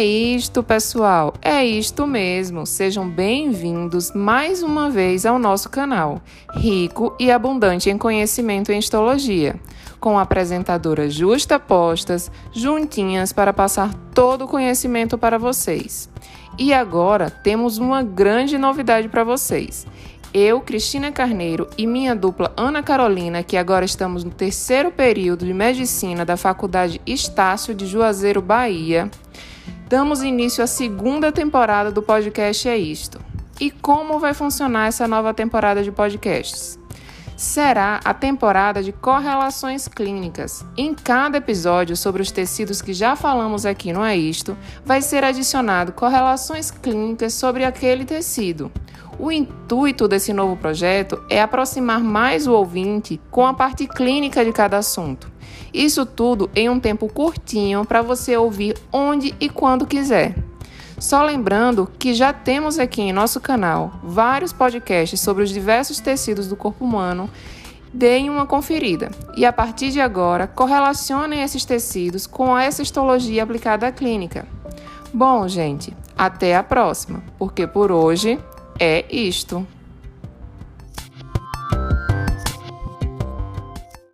É isto, pessoal, é isto mesmo. Sejam bem-vindos mais uma vez ao nosso canal, rico e abundante em conhecimento em histologia, com apresentadoras justapostas, juntinhas para passar todo o conhecimento para vocês. E agora temos uma grande novidade para vocês. Eu, Cristina Carneiro e minha dupla Ana Carolina, que agora estamos no terceiro período de medicina da Faculdade Estácio de Juazeiro, Bahia, damos início à segunda temporada do podcast É Isto. E como vai funcionar essa nova temporada de podcasts? Será a temporada de correlações clínicas. Em cada episódio sobre os tecidos que já falamos aqui no É Isto, vai ser adicionado correlações clínicas sobre aquele tecido. O intuito desse novo projeto é aproximar mais o ouvinte com a parte clínica de cada assunto. Isso tudo em um tempo curtinho para você ouvir onde e quando quiser. Só lembrando que já temos aqui em nosso canal vários podcasts sobre os diversos tecidos do corpo humano. Deem uma conferida e a partir de agora correlacionem esses tecidos com essa histologia aplicada à clínica. Bom, gente, até a próxima, porque por hoje é isto.